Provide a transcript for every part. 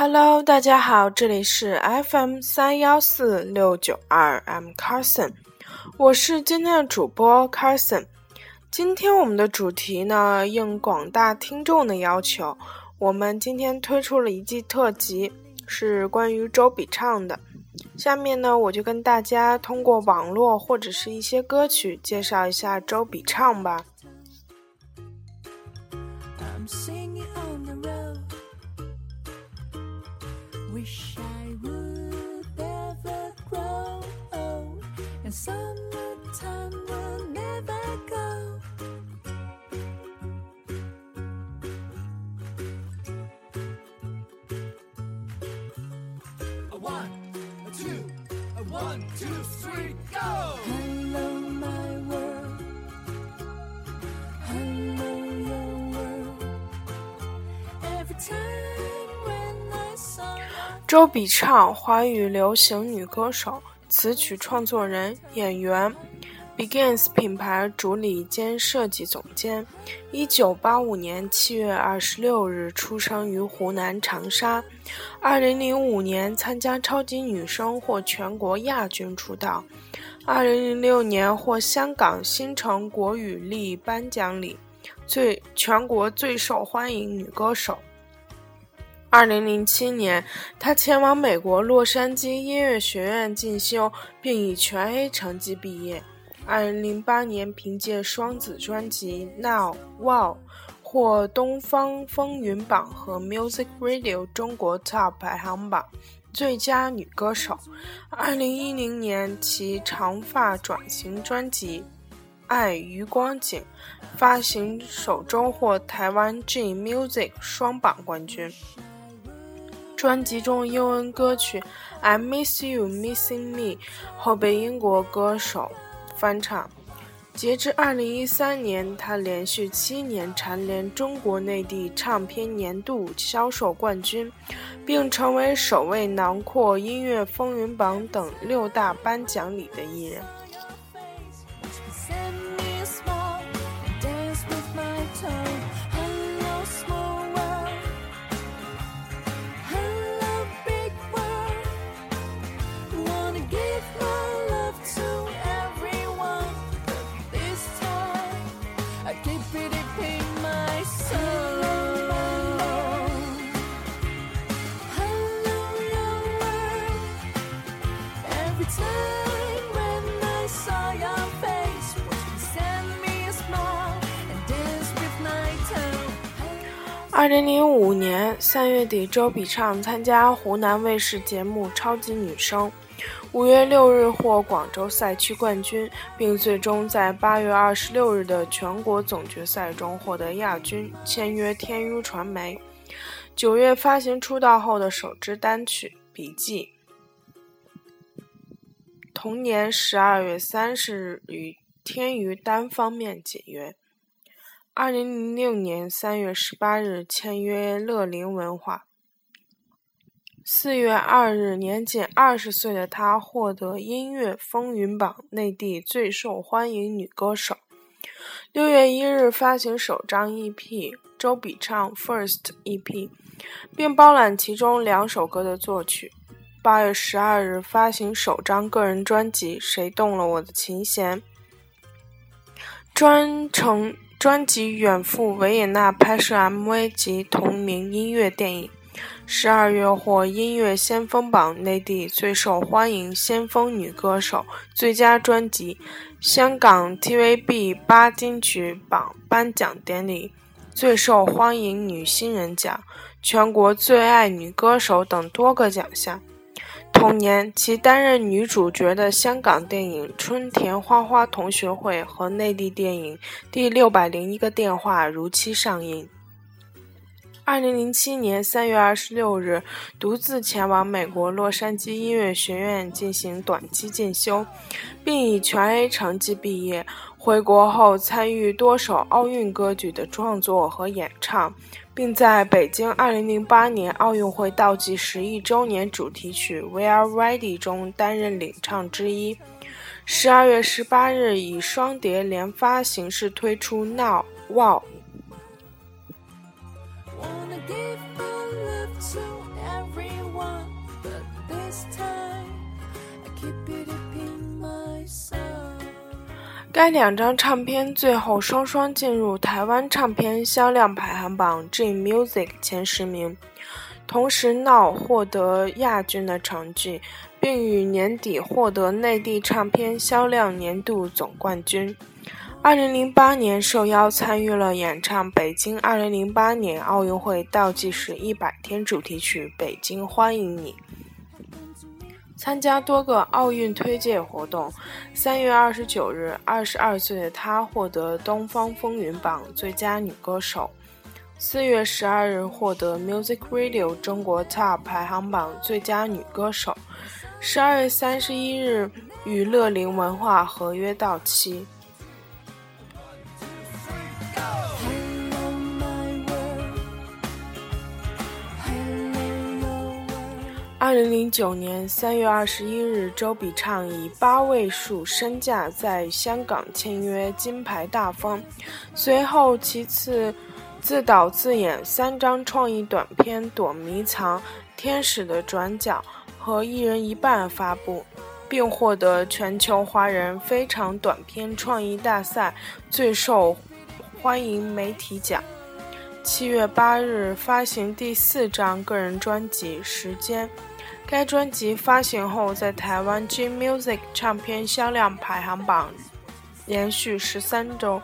Hello，大家好，这里是 FM 三幺四六九二，I'm Carson，我是今天的主播 Carson。今天我们的主题呢，应广大听众的要求，我们今天推出了一季特辑，是关于周笔畅的。下面呢，我就跟大家通过网络或者是一些歌曲介绍一下周笔畅吧。周笔畅，华语流行女歌手、词曲创作人、演员，Begins 品牌主理兼设计总监。一九八五年七月二十六日出生于湖南长沙。二零零五年参加超级女声获全国亚军出道。二零零六年获香港新城国语力颁奖礼最全国最受欢迎女歌手。二零零七年，她前往美国洛杉矶音乐学院进修，并以全 A 成绩毕业。二零零八年，凭借双子专辑《Now Wow》获东方风云榜和 Music Radio 中国 Top 排行榜最佳女歌手。二零一零年，其长发转型专辑《爱余光景》发行首周获台湾 G Music 双榜冠军。专辑中英文歌曲《I Miss You Missing Me》后被英国歌手翻唱。截至二零一三年，他连续七年蝉联中国内地唱片年度销售冠军，并成为首位囊括音乐风云榜等六大颁奖礼的艺人。二零零五年三月底，周笔畅参加湖南卫视节目《超级女声》，五月六日获广州赛区冠军，并最终在八月二十六日的全国总决赛中获得亚军，签约天娱传媒。九月发行出道后的首支单曲《笔记》。同年十二月三十日与天娱单方面解约。二零零六年三月十八日签约乐龄文化。四月二日，年仅二十岁的她获得音乐风云榜内地最受欢迎女歌手。六月一日发行首张 EP《周笔畅 First EP》，并包揽其中两首歌的作曲。八月十二日发行首张个人专辑《谁动了我的琴弦》，专程。专辑远赴维也纳拍摄 MV 及同名音乐电影。十二月获音乐先锋榜内地最受欢迎先锋女歌手、最佳专辑、香港 TVB 八金曲榜颁奖典礼最受欢迎女新人奖、全国最爱女歌手等多个奖项。同年，其担任女主角的香港电影《春田花花同学会》和内地电影《第六百零一个电话》如期上映。二零零七年三月二十六日，独自前往美国洛杉矶音乐学院进行短期进修，并以全 A 成绩毕业。回国后参与多首奥运歌曲的创作和演唱，并在北京2008年奥运会倒计时一周年主题曲《We Are Ready》中担任领唱之一。十二月十八日，以双碟连发形式推出《Now Wow》。Keep it a peace. 该两张唱片最后双双进入台湾唱片销量排行榜 J Music 前十名，同时《闹》获得亚军的成绩，并于年底获得内地唱片销量年度总冠军。二零零八年受邀参与了演唱北京二零零八年奥运会倒计时一百天主题曲《北京欢迎你》。参加多个奥运推介活动。三月二十九日，二十二岁的她获得东方风云榜最佳女歌手。四月十二日，获得 Music Radio 中国 Top 排行榜最佳女歌手。十二月三十一日，与乐龄文化合约到期。二零零九年三月二十一日，周笔畅以八位数身价在香港签约金牌大风，随后其次自导自演三张创意短片《躲迷藏》《天使的转角》和《一人一半》发布，并获得全球华人非常短片创意大赛最受欢迎媒体奖。七月八日发行第四张个人专辑《时间》。该专辑发行后，在台湾 J Music 唱片销量排行榜连续十三周，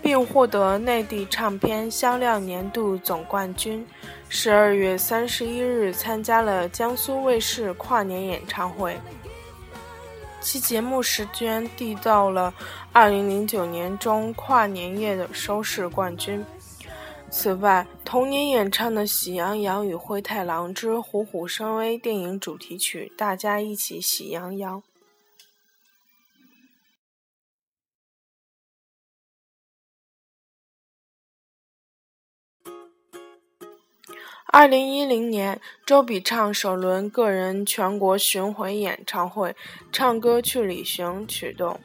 并获得内地唱片销量年度总冠军。十二月三十一日，参加了江苏卫视跨年演唱会，其节目时间缔造了二零零九年中跨年夜的收视冠军。此外，同年演唱的《喜羊羊与灰太狼之虎虎生威》电影主题曲《大家一起喜羊羊》。二零一零年，周笔畅首轮个人全国巡回演唱会《唱歌去旅行》启动。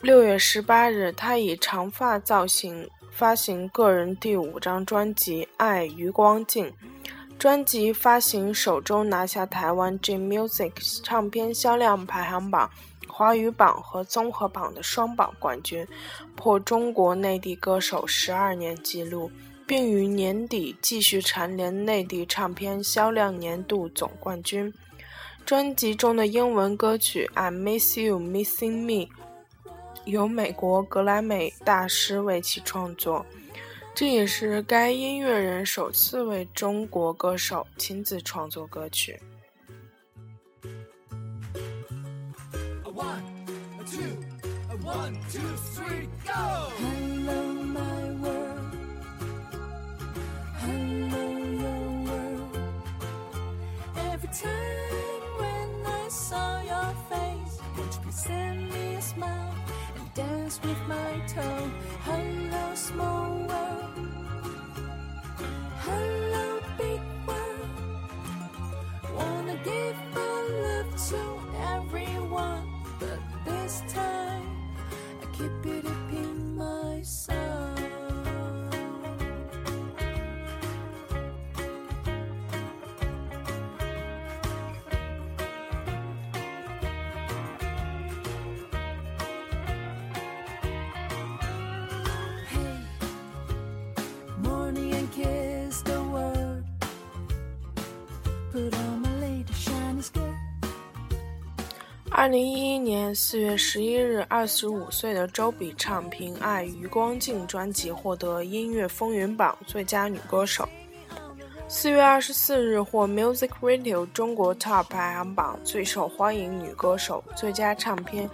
六月十八日，他以长发造型。发行个人第五张专辑《爱余光镜》，专辑发行首周拿下台湾 J Music 唱片销量排行榜华语榜和综合榜的双榜冠军，破中国内地歌手十二年纪录，并于年底继续蝉联内地唱片销量年度总冠军。专辑中的英文歌曲《I Miss You Missing Me》。由美国格莱美大师为其创作，这也是该音乐人首次为中国歌手亲自创作歌曲。Dance with my toe. Hello, small world. Hello, big world. Wanna give my love to everyone, but this time 二零一一年四月十一日，二十五岁的周笔畅凭《爱余光镜》专辑获得音乐风云榜最佳女歌手。四月二十四日，获 Music Radio 中国 Top 排行榜最受欢迎女歌手、最佳唱片、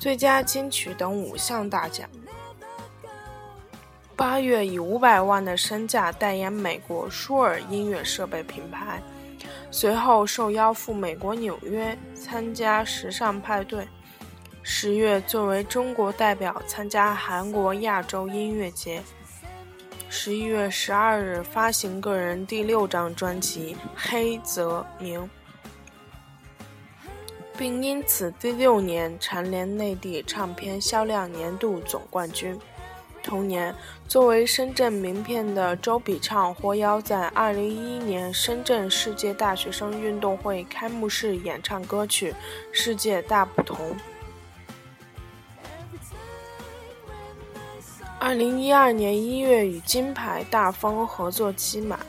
最佳金曲等五项大奖。八月以五百万的身价代言美国舒尔音乐设备品牌，随后受邀赴美国纽约参加时尚派对。十月作为中国代表参加韩国亚洲音乐节。十一月十二日发行个人第六张专辑《黑泽明》，并因此第六年蝉联内地唱片销量年度总冠军。同年，作为深圳名片的周笔畅获邀在2011年深圳世界大学生运动会开幕式演唱歌曲《世界大不同》。二零一二年一月与金牌大风合作期满。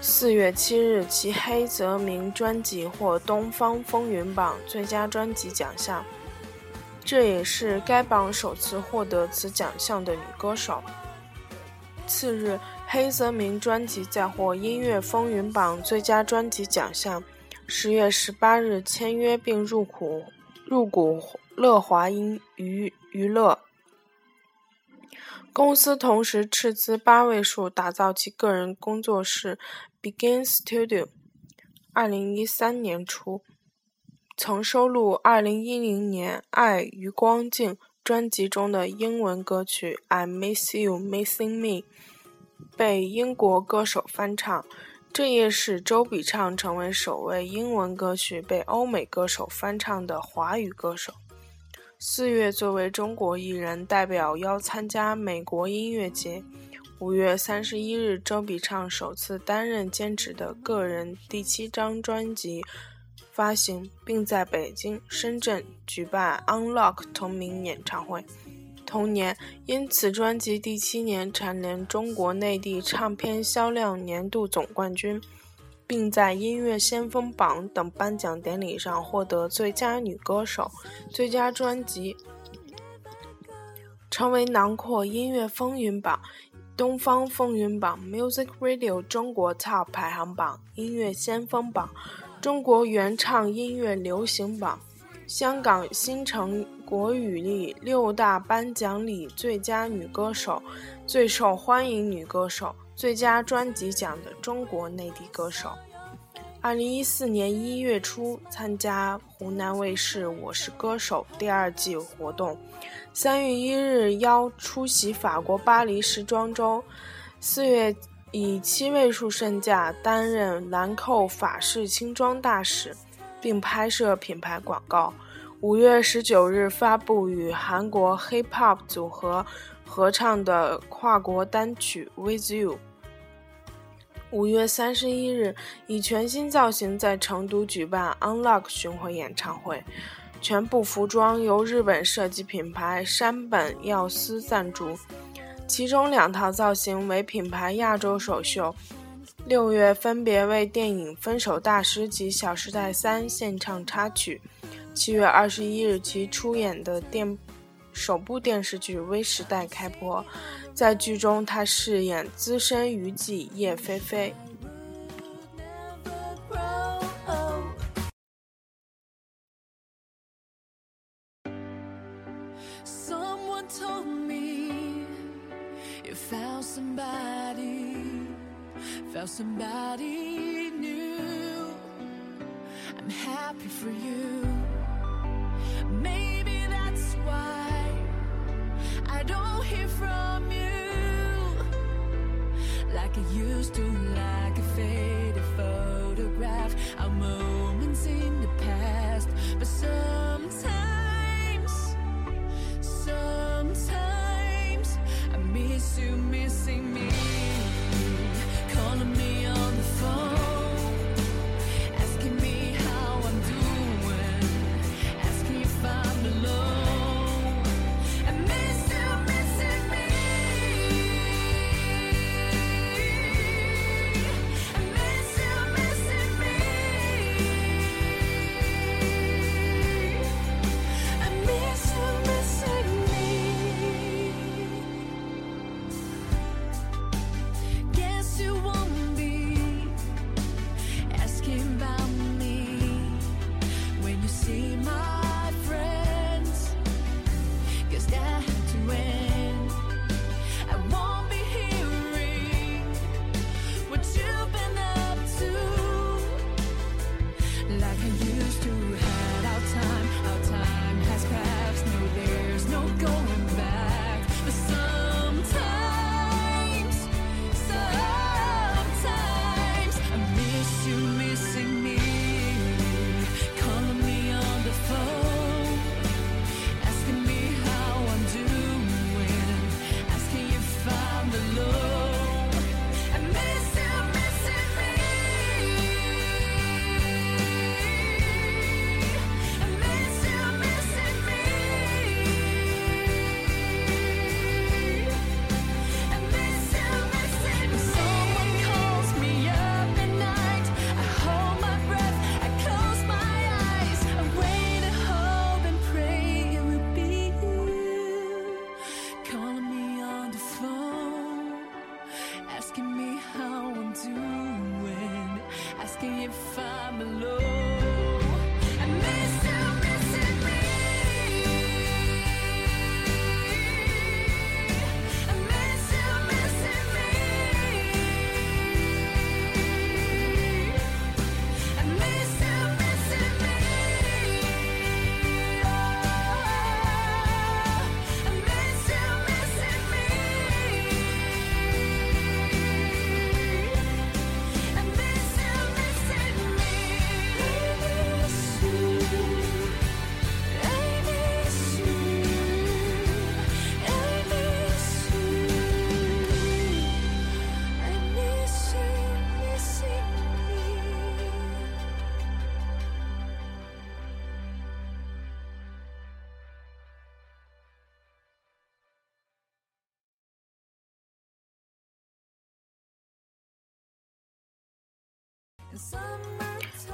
四月七日，其黑泽明专辑获东方风云榜最佳专辑奖项，这也是该榜首次获得此奖项的女歌手。次日，黑泽明专辑再获音乐风云榜最佳专辑奖项。十月十八日，签约并入股入股乐华音娱娱乐。公司同时斥资八位数打造其个人工作室 Begin Studio。二零一三年初，曾收录二零一零年《爱与光境》专辑中的英文歌曲《I Miss You Missing Me》，被英国歌手翻唱。这也使周笔畅成为首位英文歌曲被欧美歌手翻唱的华语歌手。四月，作为中国艺人代表邀参加美国音乐节。五月三十一日，周笔畅首次担任兼职的个人第七张专辑发行，并在北京、深圳举办 Unlock 同名演唱会。同年，因此专辑第七年蝉联中国内地唱片销量年度总冠军。并在音乐先锋榜等颁奖典礼上获得最佳女歌手、最佳专辑，成为囊括音乐风云榜、东方风云榜、Music Radio 中国 Top 排行榜、音乐先锋榜、中国原唱音乐流行榜、香港新城国语力六大颁奖礼最佳女歌手、最受欢迎女歌手。最佳专辑奖的中国内地歌手。二零一四年一月初参加湖南卫视《我是歌手》第二季活动，三月一日邀出席法国巴黎时装周，四月以七位数身价担任兰蔻法式轻装大使，并拍摄品牌广告。五月十九日发布与韩国 Hip Hop 组合合唱的跨国单曲《With You》。五月三十一日，以全新造型在成都举办 Unlock 巡回演唱会，全部服装由日本设计品牌山本耀司赞助，其中两套造型为品牌亚洲首秀。六月分别为电影《分手大师》及《小时代三》献唱插曲。七月二十一日，其出演的电首部电视剧《微时代》开播。在剧中，他饰演资深娱记叶飞飞。somebody, found somebody new. I'm happy for you. Maybe that's why I don't hear from you like I used to.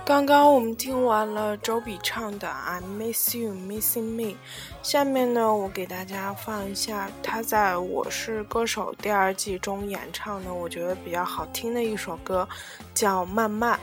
刚刚我们听完了周笔畅的《I Miss You Missing Me》，下面呢，我给大家放一下他在《我是歌手》第二季中演唱的，我觉得比较好听的一首歌，叫《慢慢》。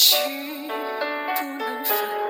情不能分。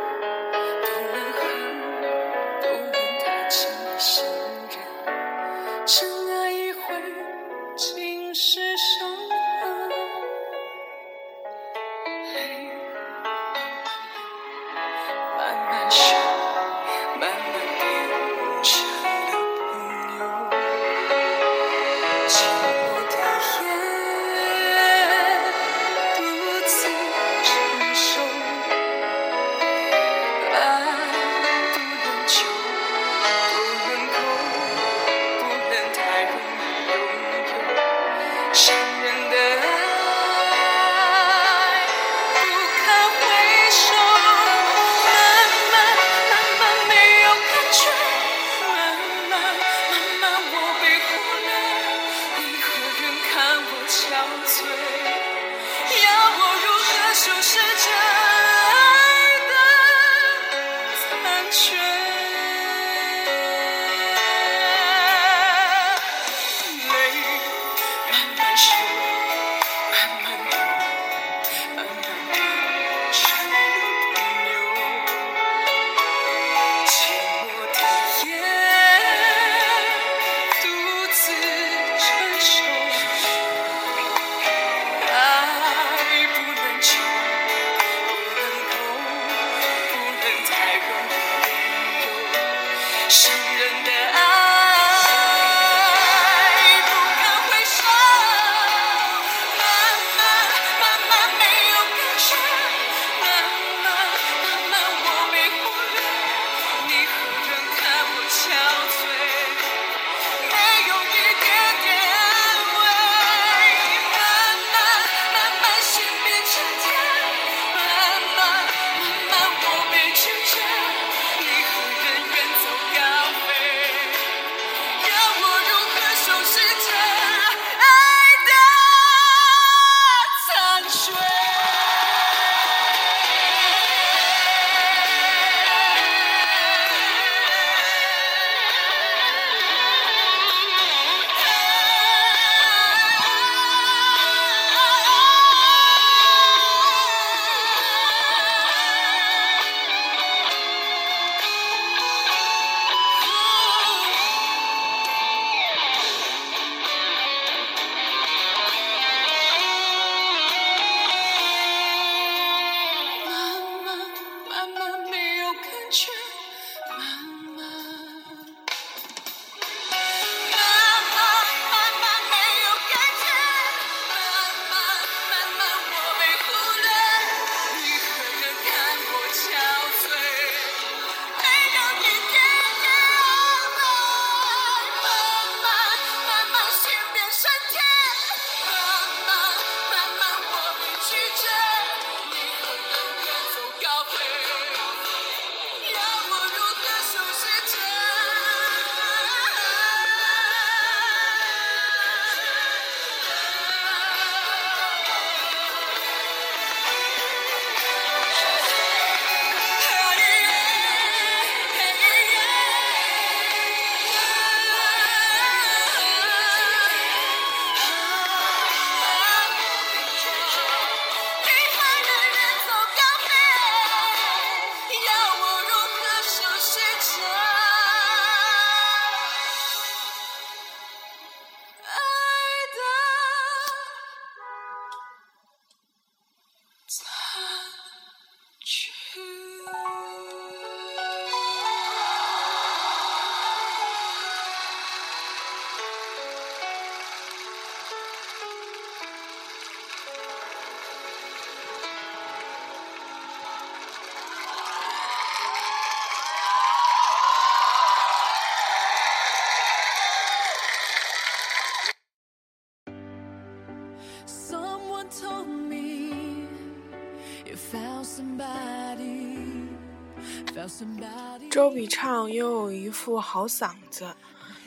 周笔畅拥有一副好嗓子，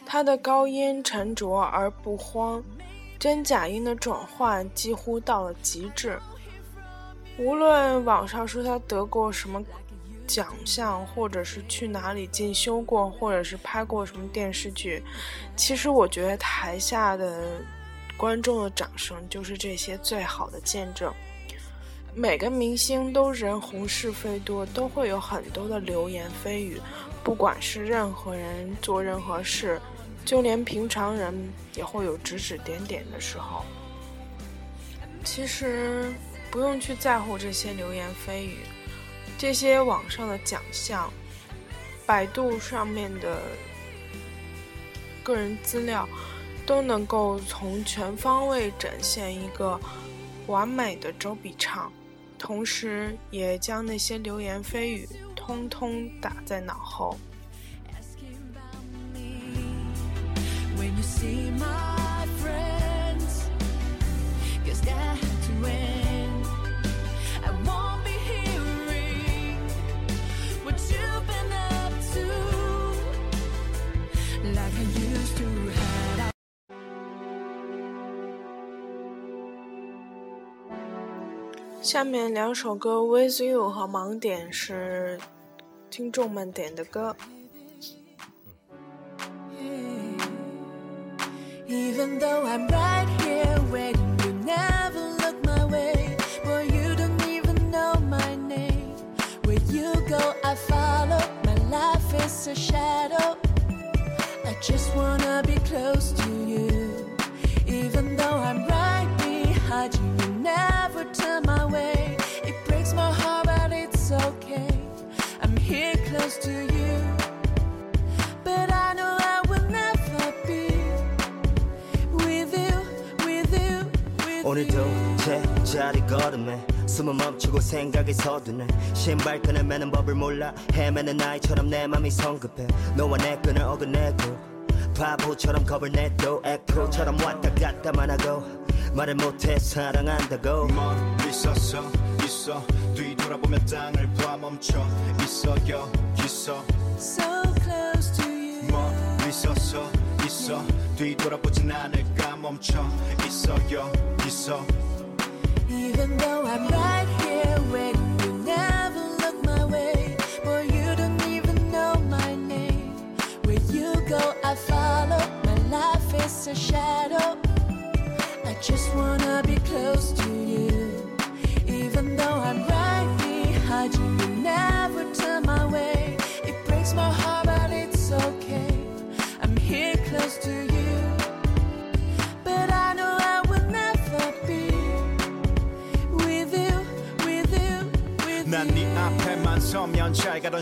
他的高音沉着而不慌，真假音的转换几乎到了极致。无论网上说他得过什么奖项，或者是去哪里进修过，或者是拍过什么电视剧，其实我觉得台下的观众的掌声就是这些最好的见证。每个明星都人红是非多，都会有很多的流言蜚语。不管是任何人做任何事，就连平常人也会有指指点点的时候。其实不用去在乎这些流言蜚语，这些网上的奖项，百度上面的个人资料，都能够从全方位展现一个完美的周笔畅。同时，也将那些流言蜚语通通打在脑后。下面两首歌《With You》和《盲点》是听众们点的歌。Even though I'm right here 생각이 서두네 신발 끈을 매는 법을 몰라 헤매는 나이처럼 내 맘이 성급해 너와 내 끈을 어긋내고 바보처럼 겁을 내도 에코처럼 왔다 갔다만 하고 말을 못해 사랑한다고 멀리 서서 있어. 뒤돌아보면 땅을 봐 멈춰 있어 여기서 So close to you. 멀리 서서 있어. 뒤돌아보진 않을까 멈춰 있어 여기서 Even though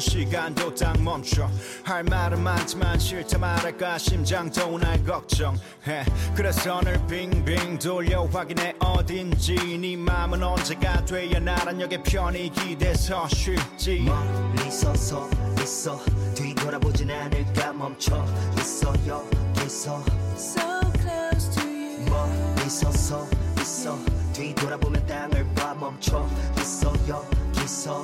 시간도 딱 멈춰. 할 말은 많지만 싫다 말할까 심장도 날 걱정해. 그래서 늘 빙빙 돌려 확인해. 어딘지 네 맘은 언제가 돼야 나란 역의 편히 기대서 쉴지. 멀리 서서 있어. 뒤돌아보진 않을까 멈춰 있어. 여기서 So close to you. 멀리 서서 있어. 뒤돌아보면 땅을 봐 멈춰 있어. 여기서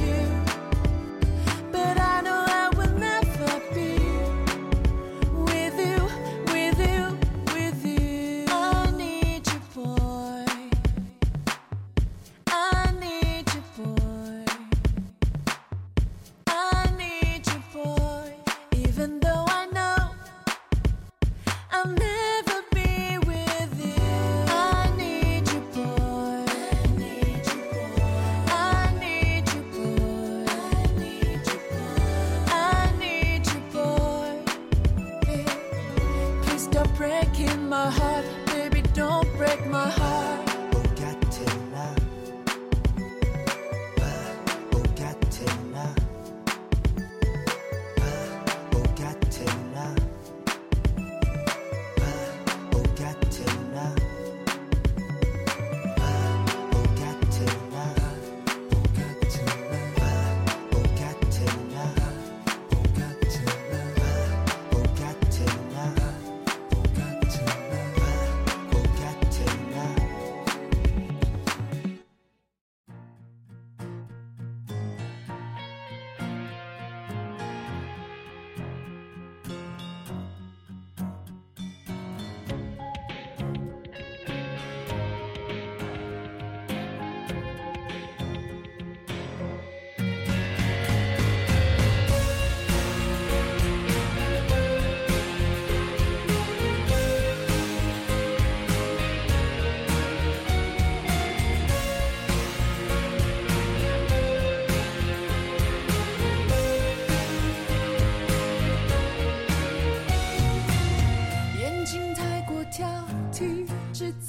breaking my heart, baby, don't break my heart.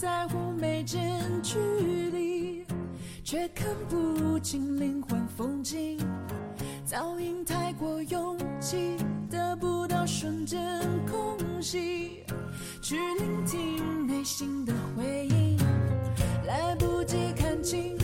在乎眉间距离，却看不清灵魂风景。噪音太过拥挤，得不到瞬间空隙，去聆听内心的回应，来不及看清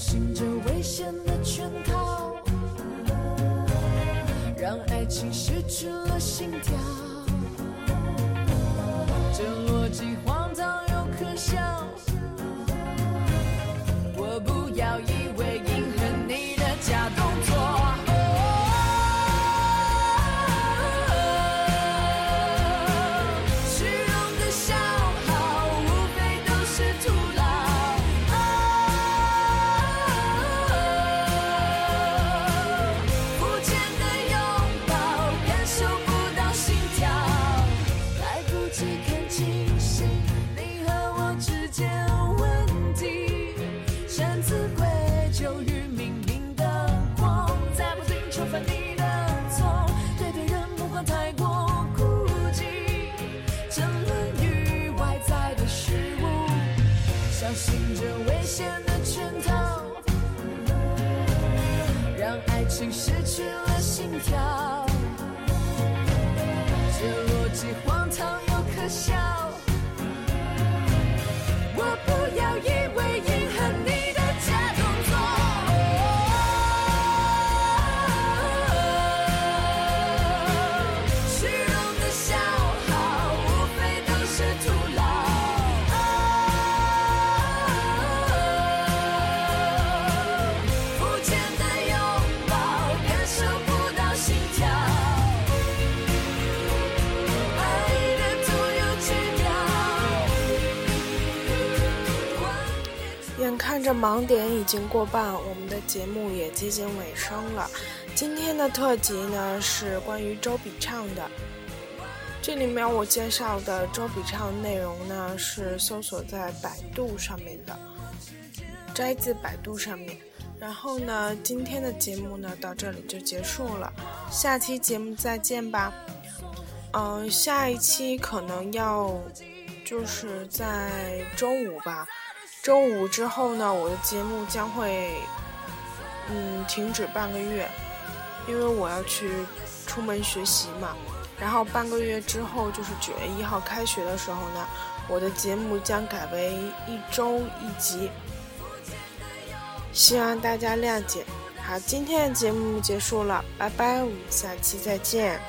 小心这危险的圈套，让爱情失去了心跳。让点已经过半，我们的节目也接近尾声了。今天的特辑呢是关于周笔畅的，这里面我介绍的周笔畅内容呢是搜索在百度上面的，摘自百度上面。然后呢，今天的节目呢到这里就结束了，下期节目再见吧。嗯、下一期可能要就是在周五吧。周五之后呢，我的节目将会嗯停止半个月，因为我要去出门学习嘛。然后半个月之后，就是九月一号开学的时候呢，我的节目将改为一周一集，希望大家谅解。好，今天的节目结束了，拜拜，我们下期再见。